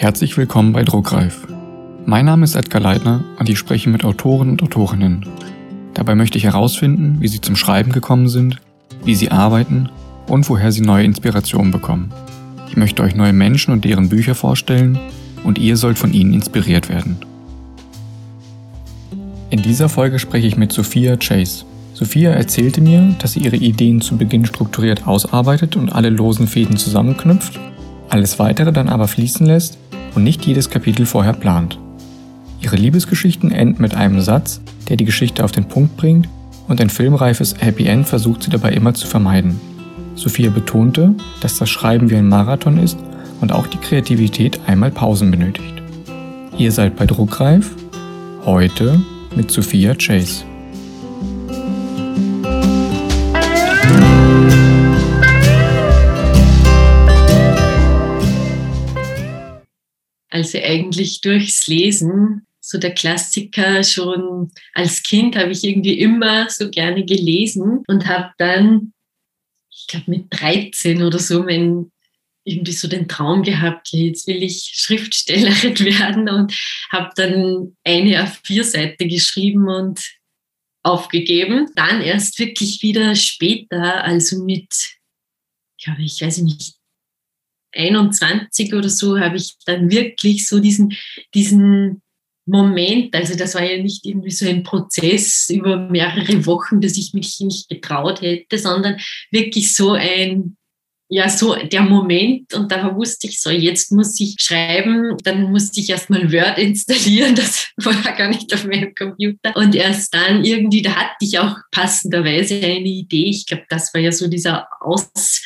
Herzlich willkommen bei Druckreif. Mein Name ist Edgar Leitner und ich spreche mit Autoren und Autorinnen. Dabei möchte ich herausfinden, wie sie zum Schreiben gekommen sind, wie sie arbeiten und woher sie neue Inspirationen bekommen. Ich möchte euch neue Menschen und deren Bücher vorstellen und ihr sollt von ihnen inspiriert werden. In dieser Folge spreche ich mit Sophia Chase. Sophia erzählte mir, dass sie ihre Ideen zu Beginn strukturiert ausarbeitet und alle losen Fäden zusammenknüpft, alles weitere dann aber fließen lässt und nicht jedes Kapitel vorher plant. Ihre Liebesgeschichten enden mit einem Satz, der die Geschichte auf den Punkt bringt und ein filmreifes Happy End versucht sie dabei immer zu vermeiden. Sophia betonte, dass das Schreiben wie ein Marathon ist und auch die Kreativität einmal Pausen benötigt. Ihr seid bei Druckreif, heute mit Sophia Chase. Also eigentlich durchs Lesen, so der Klassiker schon als Kind habe ich irgendwie immer so gerne gelesen und habe dann, ich glaube mit 13 oder so, mein irgendwie so den Traum gehabt, jetzt will ich Schriftstellerin werden und habe dann eine A4-Seite geschrieben und aufgegeben. Dann erst wirklich wieder später, also mit, glaube ich, weiß ich nicht, 21 oder so habe ich dann wirklich so diesen, diesen Moment, also das war ja nicht irgendwie so ein Prozess über mehrere Wochen, dass ich mich nicht getraut hätte, sondern wirklich so ein, ja, so der Moment. Und da wusste ich so, jetzt muss ich schreiben, dann musste ich erstmal Word installieren, das war gar nicht auf meinem Computer. Und erst dann irgendwie, da hatte ich auch passenderweise eine Idee, ich glaube, das war ja so dieser Aus,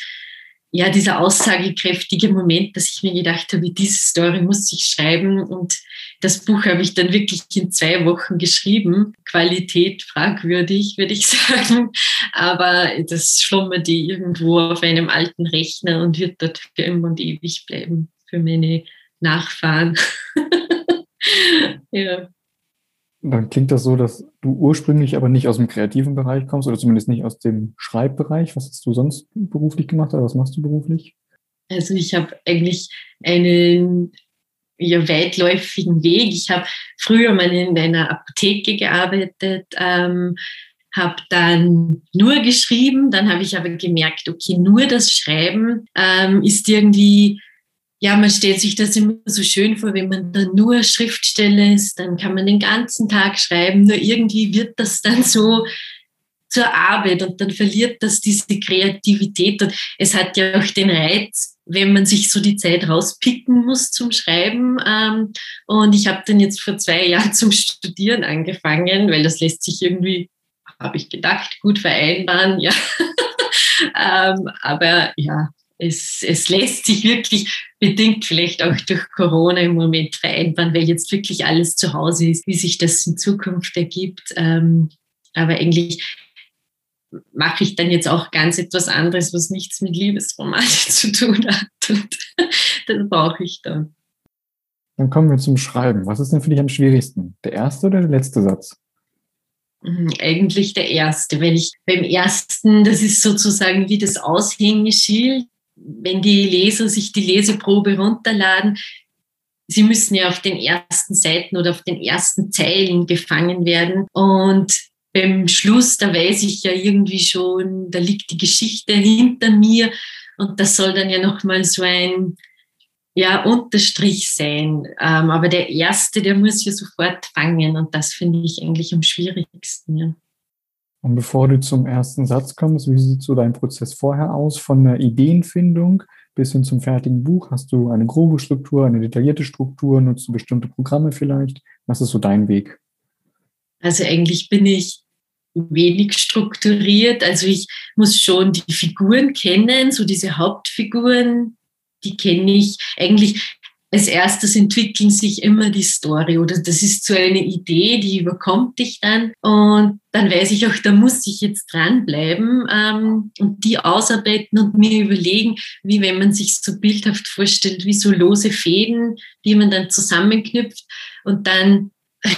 ja, dieser aussagekräftige Moment, dass ich mir gedacht habe, diese Story muss ich schreiben. Und das Buch habe ich dann wirklich in zwei Wochen geschrieben. Qualität fragwürdig, würde ich sagen. Aber das schlummert irgendwo auf einem alten Rechner und wird dort für immer und ewig bleiben für meine Nachfahren. ja. Dann klingt das so, dass du ursprünglich aber nicht aus dem kreativen Bereich kommst oder zumindest nicht aus dem Schreibbereich. Was hast du sonst beruflich gemacht oder was machst du beruflich? Also ich habe eigentlich einen ja, weitläufigen Weg. Ich habe früher mal in einer Apotheke gearbeitet, ähm, habe dann nur geschrieben, dann habe ich aber gemerkt, okay, nur das Schreiben ähm, ist irgendwie ja, man stellt sich das immer so schön vor, wenn man dann nur Schriftsteller ist, dann kann man den ganzen Tag schreiben, nur irgendwie wird das dann so zur Arbeit und dann verliert das diese Kreativität und es hat ja auch den Reiz, wenn man sich so die Zeit rauspicken muss zum Schreiben. Ähm, und ich habe dann jetzt vor zwei Jahren zum Studieren angefangen, weil das lässt sich irgendwie, habe ich gedacht, gut vereinbaren, ja. ähm, aber ja, es, es lässt sich wirklich bedingt vielleicht auch durch Corona im Moment vereinbaren, weil jetzt wirklich alles zu Hause ist, wie sich das in Zukunft ergibt. Ähm, aber eigentlich mache ich dann jetzt auch ganz etwas anderes, was nichts mit Liebesromanen zu tun hat. Und das brauche ich dann. Dann kommen wir zum Schreiben. Was ist denn für dich am schwierigsten? Der erste oder der letzte Satz? Mhm, eigentlich der erste, weil ich beim ersten, das ist sozusagen wie das Aushängeschild wenn die Leser sich die Leseprobe runterladen, sie müssen ja auf den ersten Seiten oder auf den ersten Zeilen gefangen werden. Und beim Schluss, da weiß ich ja irgendwie schon, da liegt die Geschichte hinter mir und das soll dann ja nochmal so ein ja, Unterstrich sein. Ähm, aber der erste, der muss ja sofort fangen und das finde ich eigentlich am schwierigsten. Ja. Und bevor du zum ersten Satz kommst, wie sieht so dein Prozess vorher aus? Von der Ideenfindung bis hin zum fertigen Buch? Hast du eine grobe Struktur, eine detaillierte Struktur? Nutzt du bestimmte Programme vielleicht? Was ist so dein Weg? Also eigentlich bin ich wenig strukturiert. Also ich muss schon die Figuren kennen, so diese Hauptfiguren, die kenne ich. Eigentlich als erstes entwickeln sich immer die Story oder? Das ist so eine Idee, die überkommt dich dann. Und dann weiß ich auch, da muss ich jetzt dranbleiben ähm, und die ausarbeiten und mir überlegen, wie wenn man sich so bildhaft vorstellt, wie so lose Fäden, die man dann zusammenknüpft. Und dann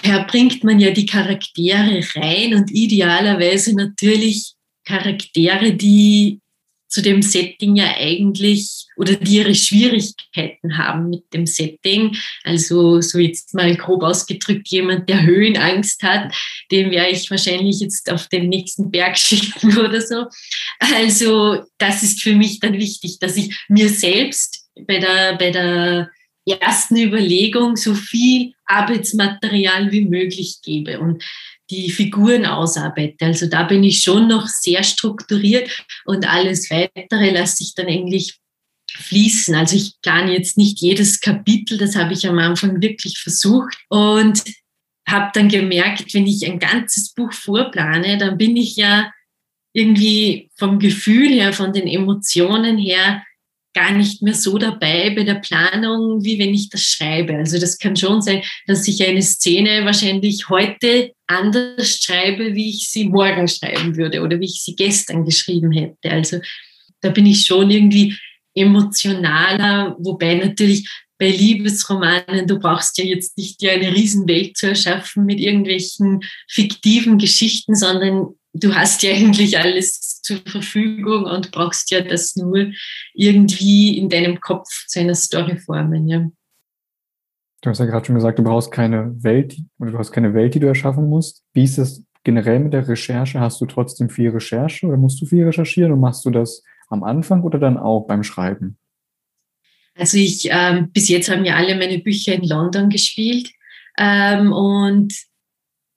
ja, bringt man ja die Charaktere rein und idealerweise natürlich Charaktere, die zu dem Setting ja eigentlich oder die ihre Schwierigkeiten haben mit dem Setting. Also so jetzt mal grob ausgedrückt, jemand, der Höhenangst hat, den werde ich wahrscheinlich jetzt auf den nächsten Berg schicken oder so. Also das ist für mich dann wichtig, dass ich mir selbst bei der, bei der ersten Überlegung so viel Arbeitsmaterial wie möglich gebe. Und die Figuren ausarbeite. Also da bin ich schon noch sehr strukturiert und alles weitere lasse ich dann eigentlich fließen. Also ich plane jetzt nicht jedes Kapitel, das habe ich am Anfang wirklich versucht und habe dann gemerkt, wenn ich ein ganzes Buch vorplane, dann bin ich ja irgendwie vom Gefühl her, von den Emotionen her gar nicht mehr so dabei bei der Planung, wie wenn ich das schreibe. Also das kann schon sein, dass ich eine Szene wahrscheinlich heute anders schreibe, wie ich sie morgen schreiben würde oder wie ich sie gestern geschrieben hätte. Also da bin ich schon irgendwie emotionaler, wobei natürlich bei Liebesromanen, du brauchst ja jetzt nicht dir eine Riesenwelt zu erschaffen mit irgendwelchen fiktiven Geschichten, sondern du hast ja eigentlich alles zur Verfügung und brauchst ja das nur irgendwie in deinem Kopf zu einer Story formen. Ja. Du hast ja gerade schon gesagt, du brauchst keine Welt oder du hast keine Welt, die du erschaffen musst. Wie ist es generell mit der Recherche? Hast du trotzdem viel Recherche oder musst du viel recherchieren und machst du das am Anfang oder dann auch beim Schreiben? Also ich, ähm, bis jetzt haben ja alle meine Bücher in London gespielt ähm, und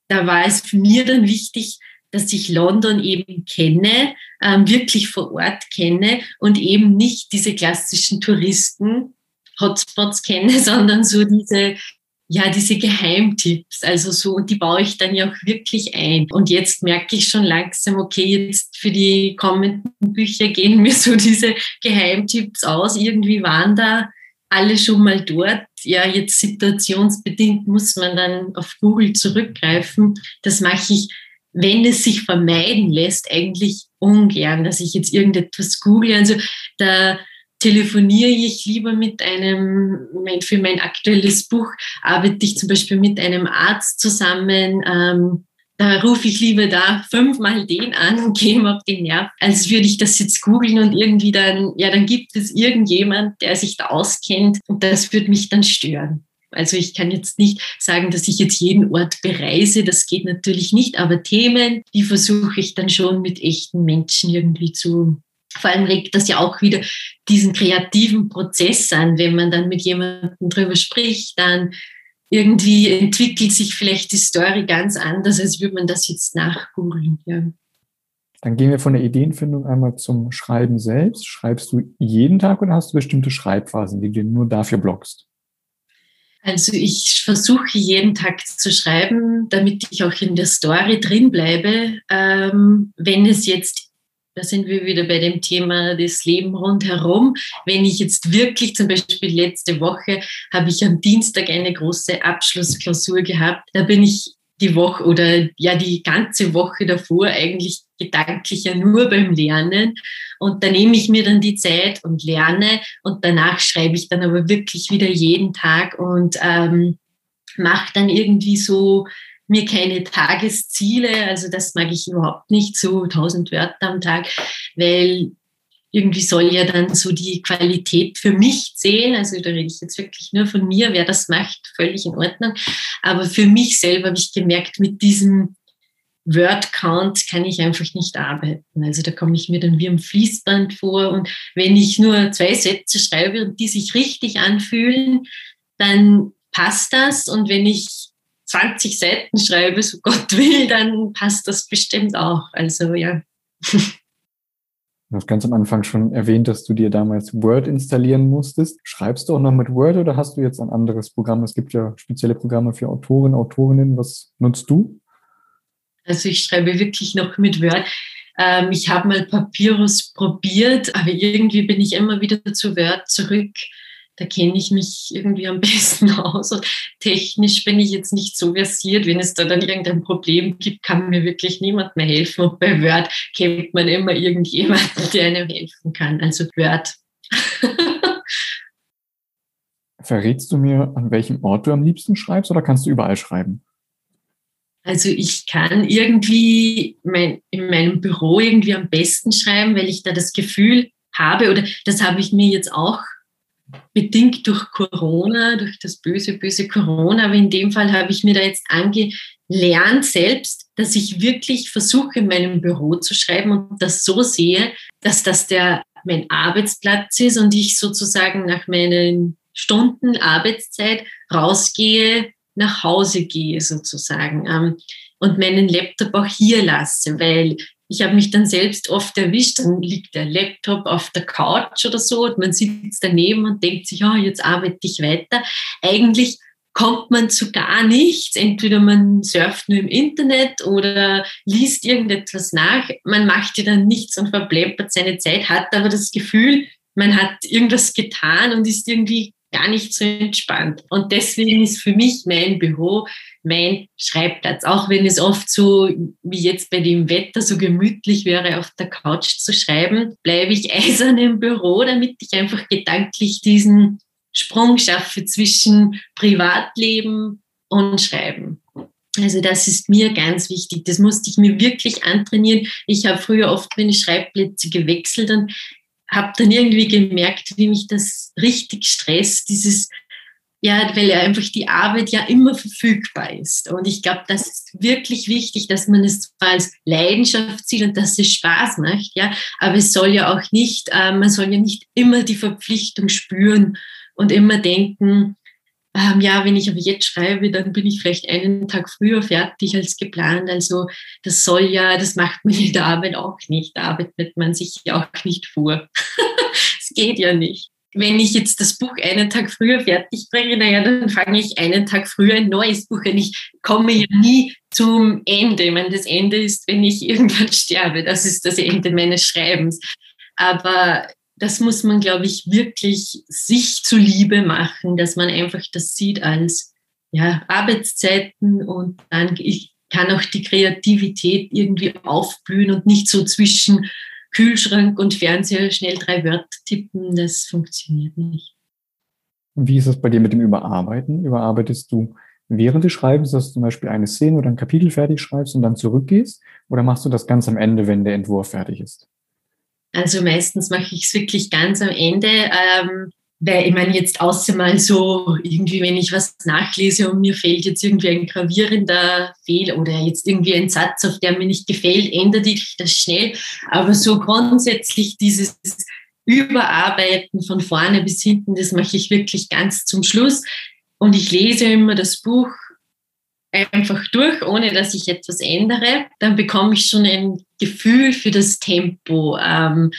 da war es für mir dann wichtig, dass ich London eben kenne, ähm, wirklich vor Ort kenne und eben nicht diese klassischen Touristen Hotspots kenne, sondern so diese ja, diese Geheimtipps, also so, und die baue ich dann ja auch wirklich ein. Und jetzt merke ich schon langsam, okay, jetzt für die kommenden Bücher gehen mir so diese Geheimtipps aus. Irgendwie waren da alle schon mal dort. Ja, jetzt situationsbedingt muss man dann auf Google zurückgreifen. Das mache ich wenn es sich vermeiden lässt, eigentlich ungern, dass ich jetzt irgendetwas google. Also da telefoniere ich lieber mit einem, für mein aktuelles Buch arbeite ich zum Beispiel mit einem Arzt zusammen. Ähm, da rufe ich lieber da fünfmal den an und gehe ihm auf den Nerv, als würde ich das jetzt googeln und irgendwie dann, ja, dann gibt es irgendjemand, der sich da auskennt und das würde mich dann stören. Also ich kann jetzt nicht sagen, dass ich jetzt jeden Ort bereise, das geht natürlich nicht, aber Themen, die versuche ich dann schon mit echten Menschen irgendwie zu. Vor allem regt das ja auch wieder diesen kreativen Prozess an, wenn man dann mit jemandem drüber spricht, dann irgendwie entwickelt sich vielleicht die Story ganz anders, als würde man das jetzt nachgoogeln. Ja. Dann gehen wir von der Ideenfindung einmal zum Schreiben selbst. Schreibst du jeden Tag oder hast du bestimmte Schreibphasen, die du nur dafür blockst? Also ich versuche jeden Tag zu schreiben, damit ich auch in der Story drin bleibe. Ähm, wenn es jetzt, da sind wir wieder bei dem Thema des Leben rundherum, wenn ich jetzt wirklich zum Beispiel letzte Woche habe ich am Dienstag eine große Abschlussklausur gehabt, da bin ich die Woche oder ja die ganze Woche davor eigentlich gedanklich ja nur beim Lernen. Und da nehme ich mir dann die Zeit und lerne und danach schreibe ich dann aber wirklich wieder jeden Tag und ähm, mache dann irgendwie so mir keine Tagesziele. Also das mag ich überhaupt nicht, so 1000 Wörter am Tag, weil irgendwie soll ja dann so die Qualität für mich zählen. Also da rede ich jetzt wirklich nur von mir. Wer das macht, völlig in Ordnung. Aber für mich selber habe ich gemerkt, mit diesem Word Count kann ich einfach nicht arbeiten. Also da komme ich mir dann wie am Fließband vor. Und wenn ich nur zwei Sätze schreibe die sich richtig anfühlen, dann passt das. Und wenn ich 20 Seiten schreibe, so Gott will, dann passt das bestimmt auch. Also ja. Du hast ganz am Anfang schon erwähnt, dass du dir damals Word installieren musstest. Schreibst du auch noch mit Word oder hast du jetzt ein anderes Programm? Es gibt ja spezielle Programme für Autoren, Autorinnen. Was nutzt du? Also ich schreibe wirklich noch mit Word. Ähm, ich habe mal Papyrus probiert, aber irgendwie bin ich immer wieder zu Word zurück da kenne ich mich irgendwie am besten aus. Und technisch bin ich jetzt nicht so versiert. Wenn es da dann irgendein Problem gibt, kann mir wirklich niemand mehr helfen. Und bei Word kennt man immer irgendjemanden, der einem helfen kann. Also Word. Verrätst du mir, an welchem Ort du am liebsten schreibst oder kannst du überall schreiben? Also ich kann irgendwie mein, in meinem Büro irgendwie am besten schreiben, weil ich da das Gefühl habe, oder das habe ich mir jetzt auch bedingt durch Corona, durch das böse, böse Corona, aber in dem Fall habe ich mir da jetzt angelernt selbst, dass ich wirklich versuche, in meinem Büro zu schreiben und das so sehe, dass das der mein Arbeitsplatz ist und ich sozusagen nach meinen Stunden Arbeitszeit rausgehe, nach Hause gehe sozusagen ähm, und meinen Laptop auch hier lasse, weil ich habe mich dann selbst oft erwischt, dann liegt der Laptop auf der Couch oder so und man sitzt daneben und denkt sich, oh, jetzt arbeite ich weiter. Eigentlich kommt man zu gar nichts. Entweder man surft nur im Internet oder liest irgendetwas nach. Man macht ja dann nichts und verplempert seine Zeit, hat aber das Gefühl, man hat irgendwas getan und ist irgendwie gar nicht so entspannt. Und deswegen ist für mich mein Büro mein Schreibplatz. Auch wenn es oft so wie jetzt bei dem Wetter so gemütlich wäre, auf der Couch zu schreiben, bleibe ich eisern im Büro, damit ich einfach gedanklich diesen Sprung schaffe zwischen Privatleben und Schreiben. Also das ist mir ganz wichtig. Das musste ich mir wirklich antrainieren. Ich habe früher oft meine Schreibplätze gewechselt und habe dann irgendwie gemerkt, wie mich das richtig stresst, dieses, ja, weil ja einfach die Arbeit ja immer verfügbar ist. Und ich glaube, das ist wirklich wichtig, dass man es zwar als Leidenschaft sieht und dass es Spaß macht, ja, aber es soll ja auch nicht, äh, man soll ja nicht immer die Verpflichtung spüren und immer denken, ähm, ja, wenn ich aber jetzt schreibe, dann bin ich vielleicht einen Tag früher fertig als geplant. Also das soll ja, das macht man in der Arbeit auch nicht. Da arbeitet man sich ja auch nicht vor. Es geht ja nicht. Wenn ich jetzt das Buch einen Tag früher fertig bringe, naja, dann fange ich einen Tag früher ein neues Buch an. Ich komme ja nie zum Ende. Ich meine, das Ende ist, wenn ich irgendwann sterbe. Das ist das Ende meines Schreibens. Aber das muss man, glaube ich, wirklich sich zuliebe machen, dass man einfach das sieht als ja, Arbeitszeiten und dann ich kann auch die Kreativität irgendwie aufblühen und nicht so zwischen Kühlschrank und Fernseher schnell drei Wörter tippen. Das funktioniert nicht. Wie ist das bei dir mit dem Überarbeiten? Überarbeitest du während des Schreibens, dass du zum Beispiel eine Szene oder ein Kapitel fertig schreibst und dann zurückgehst? Oder machst du das ganz am Ende, wenn der Entwurf fertig ist? Also meistens mache ich es wirklich ganz am Ende. Ähm, weil ich meine, jetzt außer mal so, irgendwie, wenn ich was nachlese und mir fehlt jetzt irgendwie ein gravierender Fehler oder jetzt irgendwie ein Satz, auf der mir nicht gefällt, ändere ich das schnell. Aber so grundsätzlich dieses Überarbeiten von vorne bis hinten, das mache ich wirklich ganz zum Schluss. Und ich lese immer das Buch einfach durch, ohne dass ich etwas ändere. Dann bekomme ich schon ein Gefühl für das Tempo. Ähm,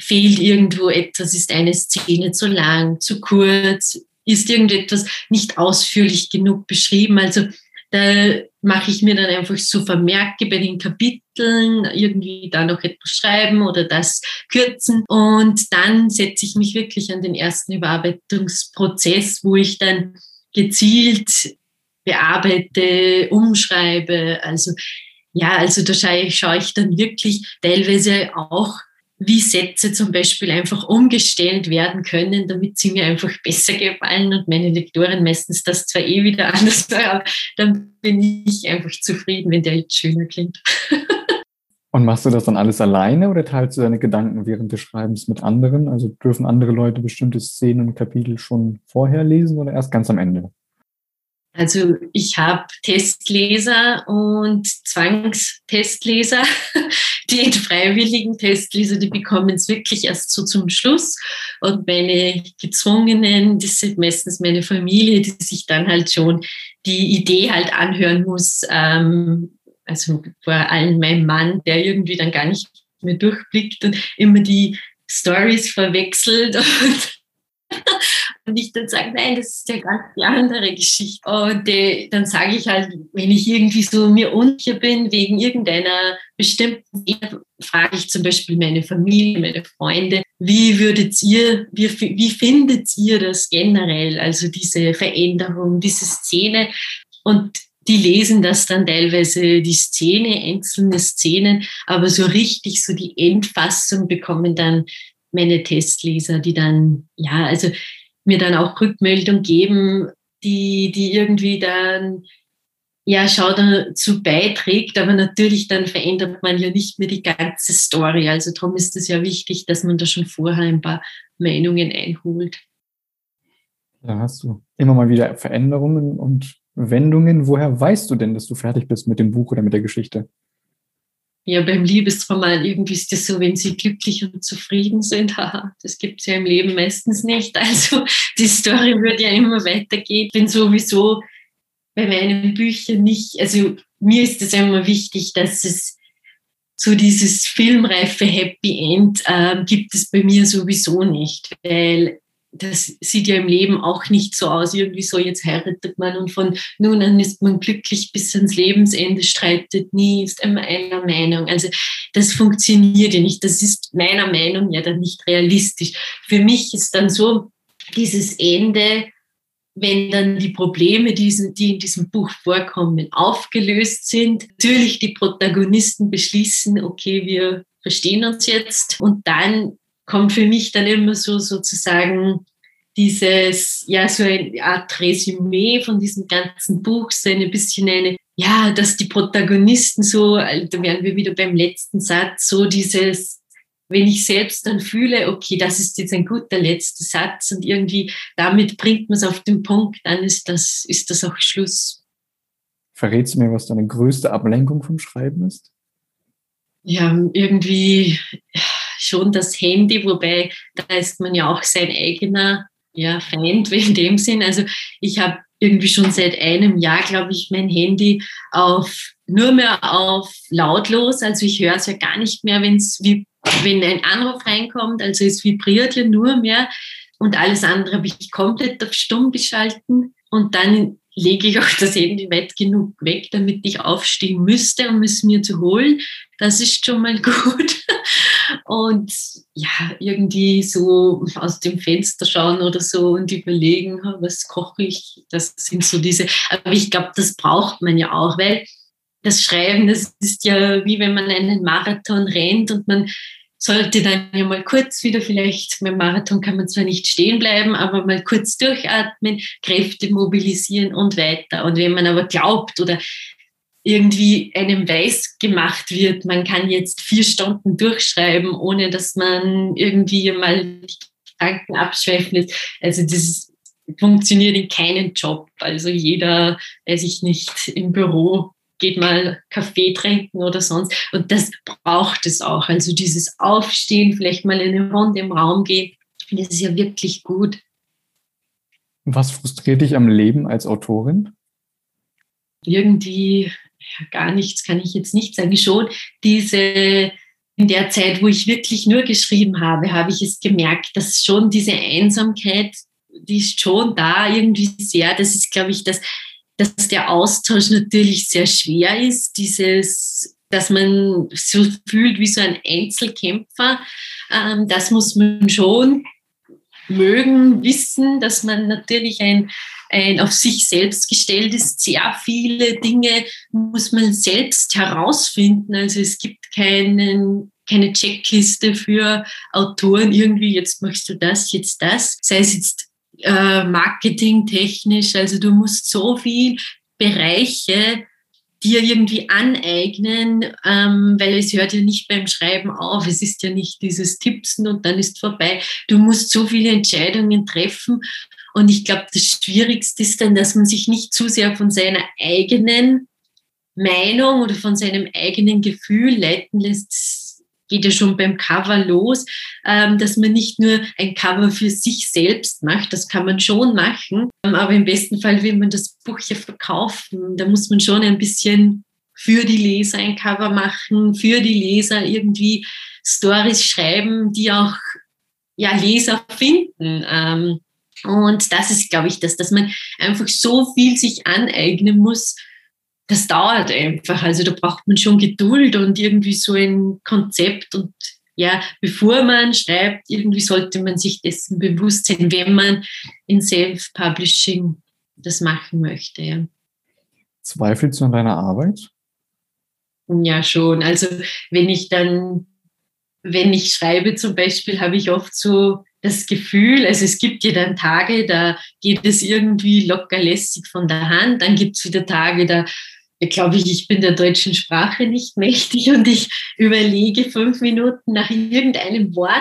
fehlt irgendwo etwas, ist eine Szene zu lang, zu kurz, ist irgendetwas nicht ausführlich genug beschrieben. Also da mache ich mir dann einfach so Vermerke bei den Kapiteln, irgendwie da noch etwas schreiben oder das kürzen. Und dann setze ich mich wirklich an den ersten Überarbeitungsprozess, wo ich dann gezielt bearbeite, umschreibe. Also ja, also da schaue ich, schaue ich dann wirklich teilweise auch, wie Sätze zum Beispiel einfach umgestellt werden können, damit sie mir einfach besser gefallen und meine Lektorin meistens das zwar eh wieder anders, aber dann bin ich einfach zufrieden, wenn der jetzt schöner klingt. Und machst du das dann alles alleine oder teilst du deine Gedanken während des Schreibens mit anderen? Also dürfen andere Leute bestimmte Szenen und Kapitel schon vorher lesen oder erst ganz am Ende? Also ich habe Testleser und Zwangstestleser. Die freiwilligen Testleser, die bekommen es wirklich erst so zum Schluss. Und meine gezwungenen, das sind meistens meine Familie, die sich dann halt schon die Idee halt anhören muss. Ähm, also vor allem mein Mann, der irgendwie dann gar nicht mehr durchblickt und immer die Stories verwechselt und ich dann sage, nein, das ist ja ganz die andere Geschichte. Und äh, dann sage ich halt, wenn ich irgendwie so mir unsicher bin wegen irgendeiner bestimmten Dinge, frage ich zum Beispiel meine Familie, meine Freunde, wie würdet ihr, wie, wie findet ihr das generell, also diese Veränderung, diese Szene? Und die lesen das dann teilweise, die Szene, einzelne Szenen, aber so richtig, so die Endfassung bekommen dann meine Testleser, die dann, ja, also mir dann auch Rückmeldung geben, die, die irgendwie dann ja, schau dazu beiträgt, aber natürlich dann verändert man ja nicht mehr die ganze Story. Also darum ist es ja wichtig, dass man da schon vorher ein paar Meinungen einholt. Da hast du immer mal wieder Veränderungen und Wendungen. Woher weißt du denn, dass du fertig bist mit dem Buch oder mit der Geschichte? Ja, beim Liebesroman irgendwie ist das so, wenn sie glücklich und zufrieden sind, haha, das gibt es ja im Leben meistens nicht. Also die Story wird ja immer weitergehen. Wenn sowieso bei meinen Büchern nicht, also mir ist es immer wichtig, dass es so dieses filmreife Happy End äh, gibt es bei mir sowieso nicht, weil das sieht ja im Leben auch nicht so aus, irgendwie so, jetzt heiratet man und von nun an ist man glücklich bis ans Lebensende, streitet nie, ist immer einer Meinung. Also das funktioniert ja nicht. Das ist meiner Meinung ja dann nicht realistisch. Für mich ist dann so dieses Ende, wenn dann die Probleme, die in diesem Buch vorkommen, aufgelöst sind, natürlich die Protagonisten beschließen, okay, wir verstehen uns jetzt und dann kommt für mich dann immer so sozusagen dieses, ja, so eine Art Resümee von diesem ganzen Buch, so ein bisschen eine, ja, dass die Protagonisten so, da wären wir wieder beim letzten Satz, so dieses, wenn ich selbst dann fühle, okay, das ist jetzt ein guter letzter Satz und irgendwie damit bringt man es auf den Punkt, dann ist das, ist das auch Schluss. Verrätst du mir, was deine größte Ablenkung vom Schreiben ist? Ja, irgendwie, schon das Handy, wobei da ist man ja auch sein eigener ja, Feind in dem Sinn. Also ich habe irgendwie schon seit einem Jahr, glaube ich, mein Handy auf nur mehr auf lautlos. Also ich höre es ja gar nicht mehr, wenn's wenn ein Anruf reinkommt. Also es vibriert ja nur mehr und alles andere habe ich komplett auf stumm geschalten. Und dann lege ich auch das Handy weit genug weg, damit ich aufstehen müsste, um es mir zu holen. Das ist schon mal gut. Und ja, irgendwie so aus dem Fenster schauen oder so und überlegen, was koche ich. Das sind so diese, aber ich glaube, das braucht man ja auch, weil das Schreiben, das ist ja wie wenn man einen Marathon rennt und man sollte dann ja mal kurz wieder vielleicht, beim Marathon kann man zwar nicht stehen bleiben, aber mal kurz durchatmen, Kräfte mobilisieren und weiter. Und wenn man aber glaubt oder irgendwie einem weiß gemacht wird, man kann jetzt vier Stunden durchschreiben, ohne dass man irgendwie mal die Gedanken abschweifen lässt. Also das funktioniert in keinem Job. Also jeder, weiß ich nicht, im Büro geht mal Kaffee trinken oder sonst. Und das braucht es auch. Also dieses Aufstehen, vielleicht mal eine Runde im Raum gehen, das ist ja wirklich gut. Was frustriert dich am Leben als Autorin? Irgendwie gar nichts kann ich jetzt nicht sagen. Schon diese in der Zeit, wo ich wirklich nur geschrieben habe, habe ich es gemerkt, dass schon diese Einsamkeit, die ist schon da irgendwie sehr. Das ist, glaube ich, das dass der Austausch natürlich sehr schwer ist, dieses, dass man so fühlt wie so ein Einzelkämpfer. Ähm, das muss man schon mögen, wissen, dass man natürlich ein, ein auf sich selbst gestellt ist. Sehr viele Dinge muss man selbst herausfinden. Also es gibt keinen, keine Checkliste für Autoren irgendwie, jetzt machst du das, jetzt das. Sei es jetzt äh, marketingtechnisch. Also du musst so viel Bereiche dir irgendwie aneignen, ähm, weil es hört ja nicht beim Schreiben auf. Es ist ja nicht dieses Tippsen und dann ist vorbei. Du musst so viele Entscheidungen treffen. Und ich glaube, das Schwierigste ist dann, dass man sich nicht zu sehr von seiner eigenen Meinung oder von seinem eigenen Gefühl leiten lässt geht ja schon beim Cover los, ähm, dass man nicht nur ein Cover für sich selbst macht, das kann man schon machen, ähm, aber im besten Fall will man das Buch ja verkaufen. Da muss man schon ein bisschen für die Leser ein Cover machen, für die Leser irgendwie Stories schreiben, die auch ja, Leser finden. Ähm, und das ist, glaube ich, das, dass man einfach so viel sich aneignen muss, das dauert einfach. Also da braucht man schon Geduld und irgendwie so ein Konzept. Und ja, bevor man schreibt, irgendwie sollte man sich dessen bewusst sein, wenn man in Self-Publishing das machen möchte. Ja. Zweifelst du an deiner Arbeit? Ja, schon. Also wenn ich dann, wenn ich schreibe zum Beispiel, habe ich oft so das Gefühl, also es gibt ja dann Tage, da geht es irgendwie locker lässig von der Hand, dann gibt es wieder Tage, da glaube ich, ich bin der deutschen Sprache nicht mächtig und ich überlege fünf Minuten nach irgendeinem Wort,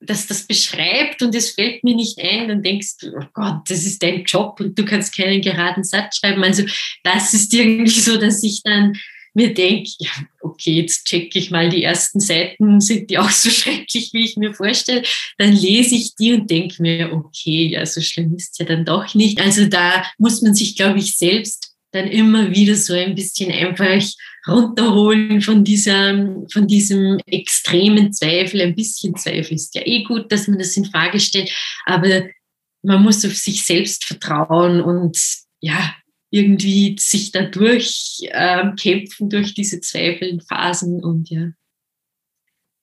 das das beschreibt und es fällt mir nicht ein, dann denkst du, oh Gott, das ist dein Job und du kannst keinen geraden Satz schreiben. Also das ist irgendwie so, dass ich dann mir denke, ja, okay, jetzt checke ich mal die ersten Seiten, sind die auch so schrecklich, wie ich mir vorstelle. Dann lese ich die und denke mir, okay, ja, so schlimm ist es ja dann doch nicht. Also da muss man sich, glaube ich, selbst dann immer wieder so ein bisschen einfach runterholen von, dieser, von diesem extremen Zweifel. Ein bisschen Zweifel ist ja eh gut, dass man das in Frage stellt, aber man muss auf sich selbst vertrauen und ja, irgendwie sich dadurch äh, kämpfen durch diese Zweifelphasen und ja.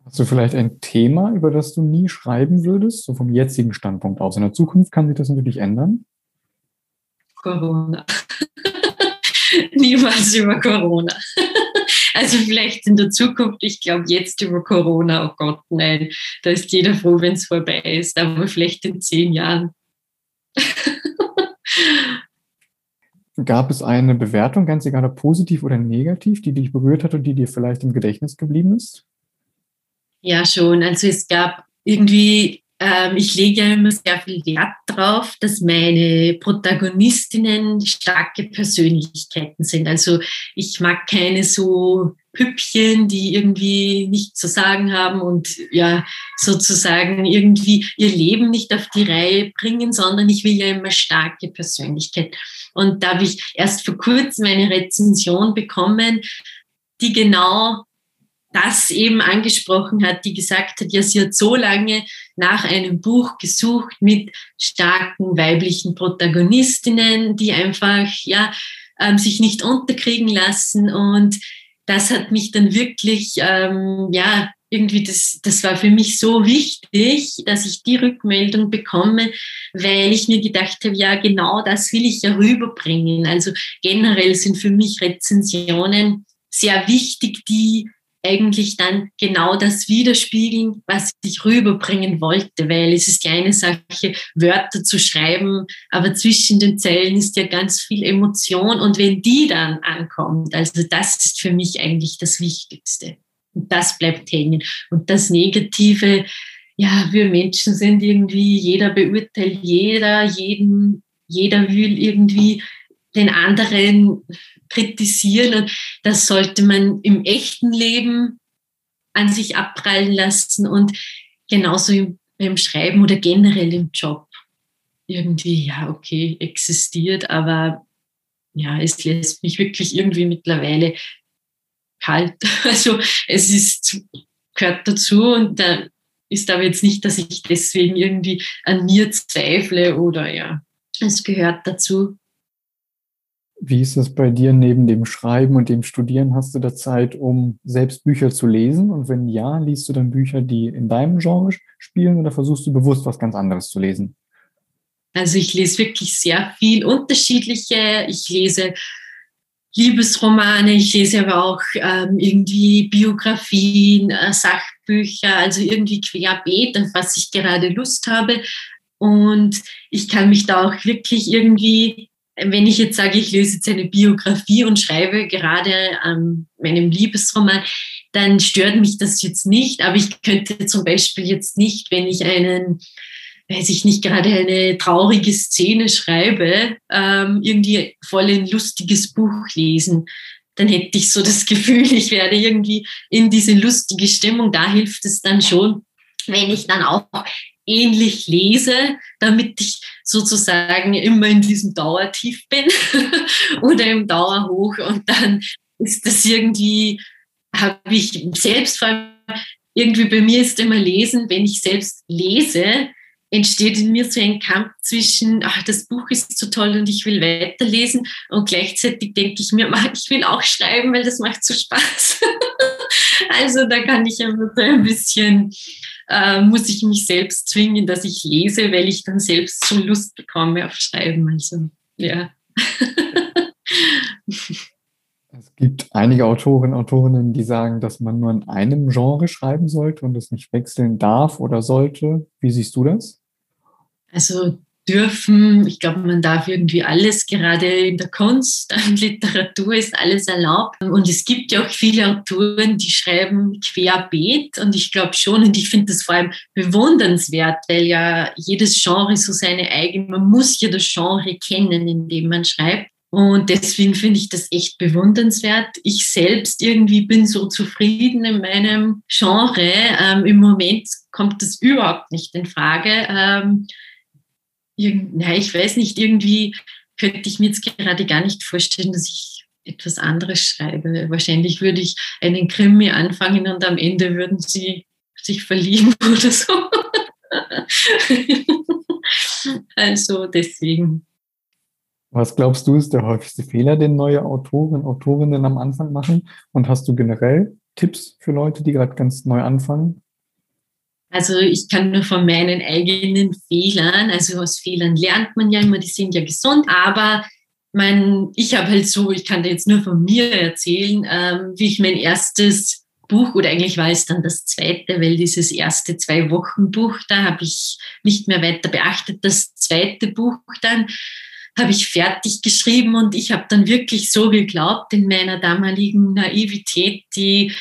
Hast du vielleicht ein Thema, über das du nie schreiben würdest, so vom jetzigen Standpunkt aus? In der Zukunft kann sich das natürlich ändern. Corona. niemals über Corona. Also vielleicht in der Zukunft, ich glaube jetzt über Corona, oh Gott, nein, da ist jeder froh, wenn es vorbei ist, aber vielleicht in zehn Jahren. Gab es eine Bewertung, ganz egal ob positiv oder negativ, die dich berührt hat und die dir vielleicht im Gedächtnis geblieben ist? Ja, schon. Also es gab irgendwie ich lege ja immer sehr viel Wert darauf, dass meine Protagonistinnen starke Persönlichkeiten sind. Also ich mag keine so Püppchen, die irgendwie nichts zu sagen haben und ja sozusagen irgendwie ihr Leben nicht auf die Reihe bringen, sondern ich will ja immer starke Persönlichkeit. Und da habe ich erst vor kurzem eine Rezension bekommen, die genau das eben angesprochen hat, die gesagt hat, ja, sie hat so lange nach einem Buch gesucht mit starken weiblichen Protagonistinnen, die einfach, ja, ähm, sich nicht unterkriegen lassen. Und das hat mich dann wirklich, ähm, ja, irgendwie, das, das war für mich so wichtig, dass ich die Rückmeldung bekomme, weil ich mir gedacht habe, ja, genau das will ich ja rüberbringen. Also generell sind für mich Rezensionen sehr wichtig, die eigentlich dann genau das widerspiegeln, was ich rüberbringen wollte, weil es ist ja eine Sache, Wörter zu schreiben, aber zwischen den Zeilen ist ja ganz viel Emotion und wenn die dann ankommt, also das ist für mich eigentlich das Wichtigste. Und das bleibt hängen. Und das Negative, ja, wir Menschen sind irgendwie, jeder beurteilt jeder, jeden, jeder will irgendwie den anderen kritisieren und das sollte man im echten Leben an sich abprallen lassen und genauso im, beim Schreiben oder generell im Job. Irgendwie, ja, okay, existiert, aber ja, es lässt mich wirklich irgendwie mittlerweile kalt. Also es ist, gehört dazu und da ist aber jetzt nicht, dass ich deswegen irgendwie an mir zweifle oder ja, es gehört dazu. Wie ist das bei dir neben dem Schreiben und dem Studieren? Hast du da Zeit, um selbst Bücher zu lesen? Und wenn ja, liest du dann Bücher, die in deinem Genre spielen oder versuchst du bewusst was ganz anderes zu lesen? Also ich lese wirklich sehr viel unterschiedliche. Ich lese Liebesromane, ich lese aber auch ähm, irgendwie Biografien, äh, Sachbücher, also irgendwie querbeet, auf was ich gerade Lust habe. Und ich kann mich da auch wirklich irgendwie wenn ich jetzt sage, ich lese jetzt eine Biografie und schreibe gerade an meinem Liebesroman, dann stört mich das jetzt nicht. Aber ich könnte zum Beispiel jetzt nicht, wenn ich einen, weiß ich nicht, gerade eine traurige Szene schreibe, ähm, irgendwie voll ein lustiges Buch lesen. Dann hätte ich so das Gefühl, ich werde irgendwie in diese lustige Stimmung. Da hilft es dann schon, wenn ich dann auch ähnlich lese, damit ich sozusagen immer in diesem Dauertief bin oder im Dauerhoch und dann ist das irgendwie, habe ich selbst vor allem, irgendwie bei mir ist immer Lesen, wenn ich selbst lese, entsteht in mir so ein Kampf zwischen, ach, das Buch ist so toll und ich will weiterlesen und gleichzeitig denke ich mir, ich will auch schreiben, weil das macht so Spaß. also da kann ich immer so ein bisschen äh, muss ich mich selbst zwingen, dass ich lese, weil ich dann selbst so Lust bekomme auf Schreiben. Also, ja. Es gibt einige Autoren, Autorinnen, die sagen, dass man nur in einem Genre schreiben sollte und es nicht wechseln darf oder sollte. Wie siehst du das? Also dürfen, ich glaube, man darf irgendwie alles, gerade in der Kunst und Literatur ist alles erlaubt. Und es gibt ja auch viele Autoren, die schreiben querbeet und ich glaube schon, und ich finde das vor allem bewundernswert, weil ja jedes Genre so seine eigene, man muss ja das Genre kennen, in dem man schreibt. Und deswegen finde ich das echt bewundernswert. Ich selbst irgendwie bin so zufrieden in meinem Genre. Ähm, Im Moment kommt das überhaupt nicht in Frage. Ähm, ja, ich weiß nicht, irgendwie könnte ich mir jetzt gerade gar nicht vorstellen, dass ich etwas anderes schreibe. Wahrscheinlich würde ich einen Krimi anfangen und am Ende würden sie sich verlieben oder so. also deswegen. Was glaubst du, ist der häufigste Fehler, den neue Autoren, Autorinnen am Anfang machen? Und hast du generell Tipps für Leute, die gerade ganz neu anfangen? Also ich kann nur von meinen eigenen Fehlern, also aus Fehlern lernt man ja immer, die sind ja gesund, aber mein, ich habe halt so, ich kann dir jetzt nur von mir erzählen, ähm, wie ich mein erstes Buch, oder eigentlich war es dann das zweite, weil dieses erste zwei Wochen Buch, da habe ich nicht mehr weiter beachtet. Das zweite Buch dann habe ich fertig geschrieben und ich habe dann wirklich so geglaubt in meiner damaligen Naivität, die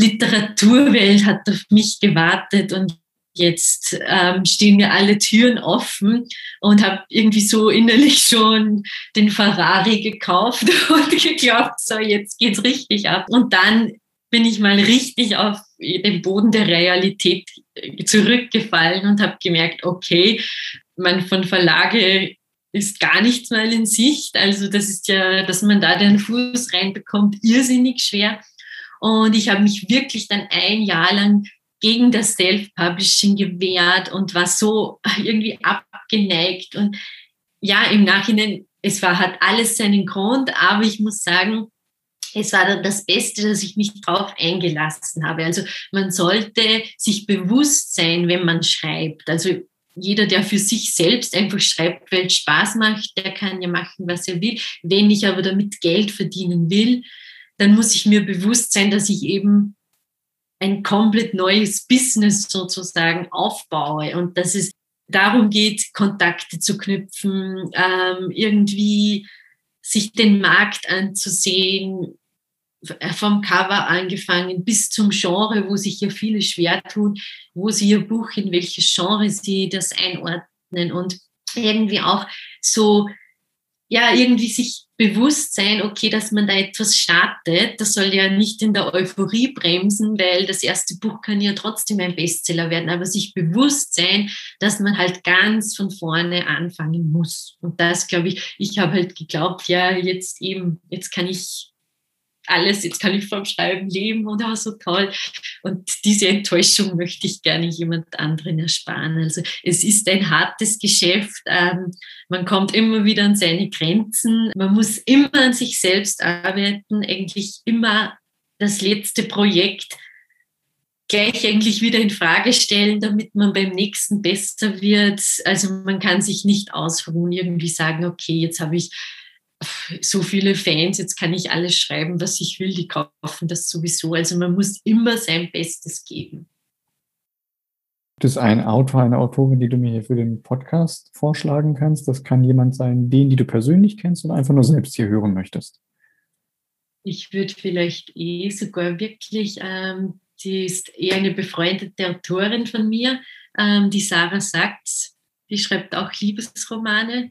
Literaturwelt hat auf mich gewartet und jetzt ähm, stehen mir alle Türen offen und habe irgendwie so innerlich schon den Ferrari gekauft und geglaubt, so jetzt geht's richtig ab. Und dann bin ich mal richtig auf den Boden der Realität zurückgefallen und habe gemerkt, okay, man von Verlage ist gar nichts mehr in Sicht. Also das ist ja, dass man da den Fuß reinbekommt, irrsinnig schwer. Und ich habe mich wirklich dann ein Jahr lang gegen das Self-Publishing gewehrt und war so irgendwie abgeneigt. Und ja, im Nachhinein, es war, hat alles seinen Grund, aber ich muss sagen, es war dann das Beste, dass ich mich drauf eingelassen habe. Also man sollte sich bewusst sein, wenn man schreibt. Also jeder, der für sich selbst einfach schreibt, weil es Spaß macht, der kann ja machen, was er will. Wenn ich aber damit Geld verdienen will, dann muss ich mir bewusst sein, dass ich eben ein komplett neues Business sozusagen aufbaue. Und dass es darum geht, Kontakte zu knüpfen, ähm, irgendwie sich den Markt anzusehen, vom Cover angefangen bis zum Genre, wo sich ja viele schwer tun, wo sie ihr Buch, in welches Genre sie das einordnen und irgendwie auch so ja, irgendwie sich bewusst sein, okay, dass man da etwas startet. Das soll ja nicht in der Euphorie bremsen, weil das erste Buch kann ja trotzdem ein Bestseller werden, aber sich bewusst sein, dass man halt ganz von vorne anfangen muss. Und das, glaube ich, ich habe halt geglaubt, ja, jetzt eben, jetzt kann ich alles, jetzt kann ich vom Schreiben leben und auch so toll. Und diese Enttäuschung möchte ich gerne jemand anderen ersparen. Also es ist ein hartes Geschäft. Ähm, man kommt immer wieder an seine Grenzen. Man muss immer an sich selbst arbeiten, eigentlich immer das letzte Projekt gleich eigentlich wieder in Frage stellen, damit man beim nächsten besser wird. Also man kann sich nicht ausruhen, irgendwie sagen, okay, jetzt habe ich so viele Fans, jetzt kann ich alles schreiben, was ich will, die kaufen das sowieso. Also man muss immer sein Bestes geben. Gibt es einen Autor, eine Autorin, die du mir hier für den Podcast vorschlagen kannst? Das kann jemand sein, den, die du persönlich kennst und einfach nur selbst hier hören möchtest. Ich würde vielleicht eh sogar wirklich, ähm, die ist eher eine befreundete Autorin von mir, ähm, die Sarah Sachs, die schreibt auch Liebesromane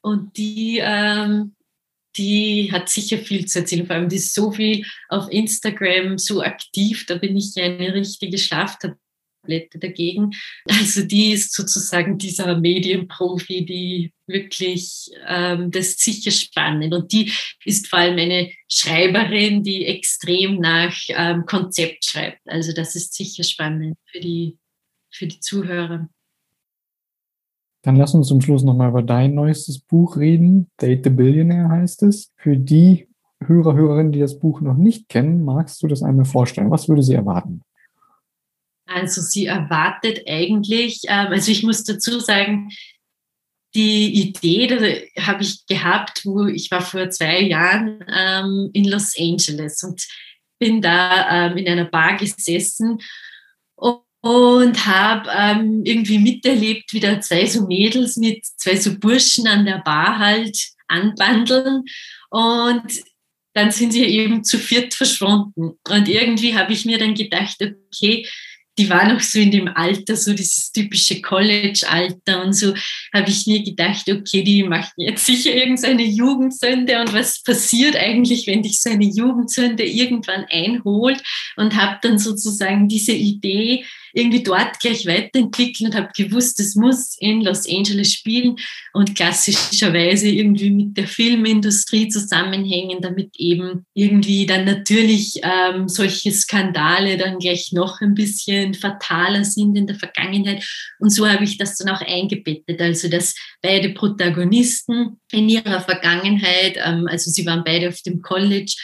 und die, ähm, die hat sicher viel zu erzählen. Vor allem, die ist so viel auf Instagram, so aktiv. Da bin ich ja eine richtige Schlaftablette dagegen. Also die ist sozusagen dieser Medienprofi, die wirklich, ähm, das ist sicher spannend. Und die ist vor allem eine Schreiberin, die extrem nach ähm, Konzept schreibt. Also das ist sicher spannend für die, für die Zuhörer. Dann lass uns zum Schluss nochmal über dein neuestes Buch reden. Date the Billionaire heißt es. Für die Hörer, Hörerinnen, die das Buch noch nicht kennen, magst du das einmal vorstellen? Was würde sie erwarten? Also sie erwartet eigentlich, ähm, also ich muss dazu sagen, die Idee, habe ich gehabt, wo ich war vor zwei Jahren ähm, in Los Angeles und bin da ähm, in einer Bar gesessen und, und habe ähm, irgendwie miterlebt, wie da zwei so Mädels mit zwei so Burschen an der Bar halt anbandeln. Und dann sind sie eben zu viert verschwunden. Und irgendwie habe ich mir dann gedacht, okay, die war noch so in dem Alter, so dieses typische College-Alter und so, habe ich mir gedacht, okay, die macht jetzt sicher irgendeine Jugendsünde. Und was passiert eigentlich, wenn dich so eine Jugendsünde irgendwann einholt? Und habe dann sozusagen diese Idee irgendwie dort gleich weiterentwickelt und habe gewusst, es muss in Los Angeles spielen und klassischerweise irgendwie mit der Filmindustrie zusammenhängen, damit eben irgendwie dann natürlich ähm, solche Skandale dann gleich noch ein bisschen fataler sind in der Vergangenheit. Und so habe ich das dann auch eingebettet, also dass beide Protagonisten in ihrer Vergangenheit, ähm, also sie waren beide auf dem College,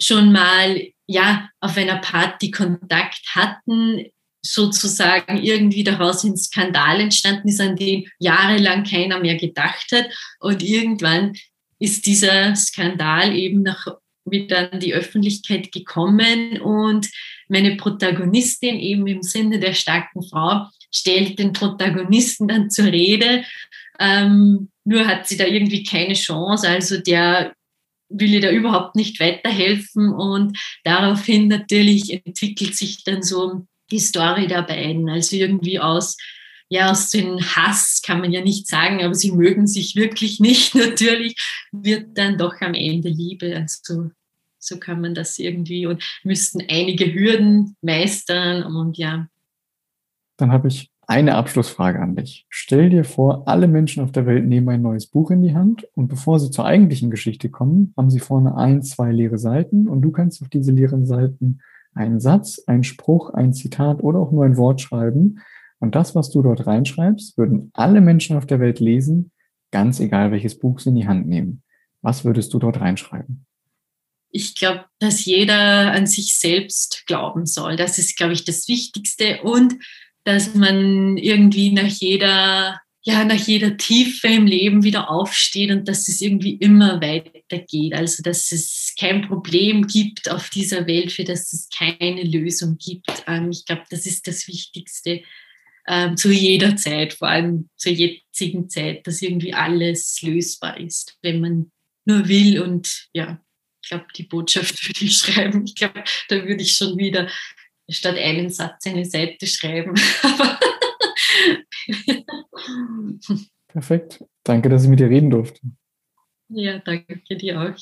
schon mal ja auf einer Party Kontakt hatten, sozusagen irgendwie daraus ein Skandal entstanden ist, an den jahrelang keiner mehr gedacht hat. Und irgendwann ist dieser Skandal eben nach, wieder an die Öffentlichkeit gekommen und meine Protagonistin eben im Sinne der starken Frau stellt den Protagonisten dann zur Rede. Ähm, nur hat sie da irgendwie keine Chance. Also der will ihr da überhaupt nicht weiterhelfen und daraufhin natürlich entwickelt sich dann so die Story der beiden. Also irgendwie aus, ja, aus dem Hass kann man ja nicht sagen, aber sie mögen sich wirklich nicht. Natürlich wird dann doch am Ende Liebe. Also so kann man das irgendwie und müssten einige Hürden meistern und ja. Dann habe ich eine Abschlussfrage an dich. Stell dir vor, alle Menschen auf der Welt nehmen ein neues Buch in die Hand und bevor sie zur eigentlichen Geschichte kommen, haben sie vorne ein, zwei leere Seiten und du kannst auf diese leeren Seiten einen Satz, einen Spruch, ein Zitat oder auch nur ein Wort schreiben. Und das, was du dort reinschreibst, würden alle Menschen auf der Welt lesen, ganz egal welches Buch sie in die Hand nehmen. Was würdest du dort reinschreiben? Ich glaube, dass jeder an sich selbst glauben soll. Das ist, glaube ich, das Wichtigste. Und dass man irgendwie nach jeder ja nach jeder Tiefe im Leben wieder aufsteht und dass es irgendwie immer weitergeht. Also dass es kein Problem gibt auf dieser Welt, für das es keine Lösung gibt. Ähm, ich glaube, das ist das Wichtigste ähm, zu jeder Zeit, vor allem zur jetzigen Zeit, dass irgendwie alles lösbar ist, wenn man nur will. Und ja, ich glaube, die Botschaft würde ich schreiben. Ich glaube, da würde ich schon wieder statt einen Satz eine Seite schreiben. Perfekt. Danke, dass ich mit dir reden durfte. Ja, danke dir auch.